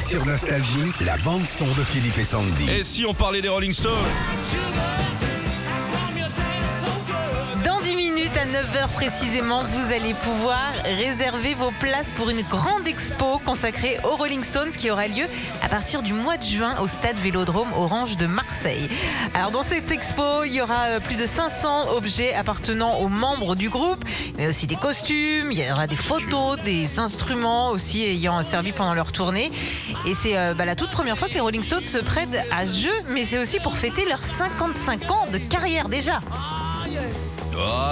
Sur Nostalgie, la bande-son de Philippe et Sandy. Et si on parlait des Rolling Stones? 9h précisément, vous allez pouvoir réserver vos places pour une grande expo consacrée aux Rolling Stones qui aura lieu à partir du mois de juin au stade Vélodrome Orange de Marseille. Alors dans cette expo, il y aura euh, plus de 500 objets appartenant aux membres du groupe, mais aussi des costumes, il y aura des photos, des instruments aussi ayant servi pendant leur tournée. Et c'est euh, bah, la toute première fois que les Rolling Stones se prêtent à jeu, mais c'est aussi pour fêter leurs 55 ans de carrière déjà.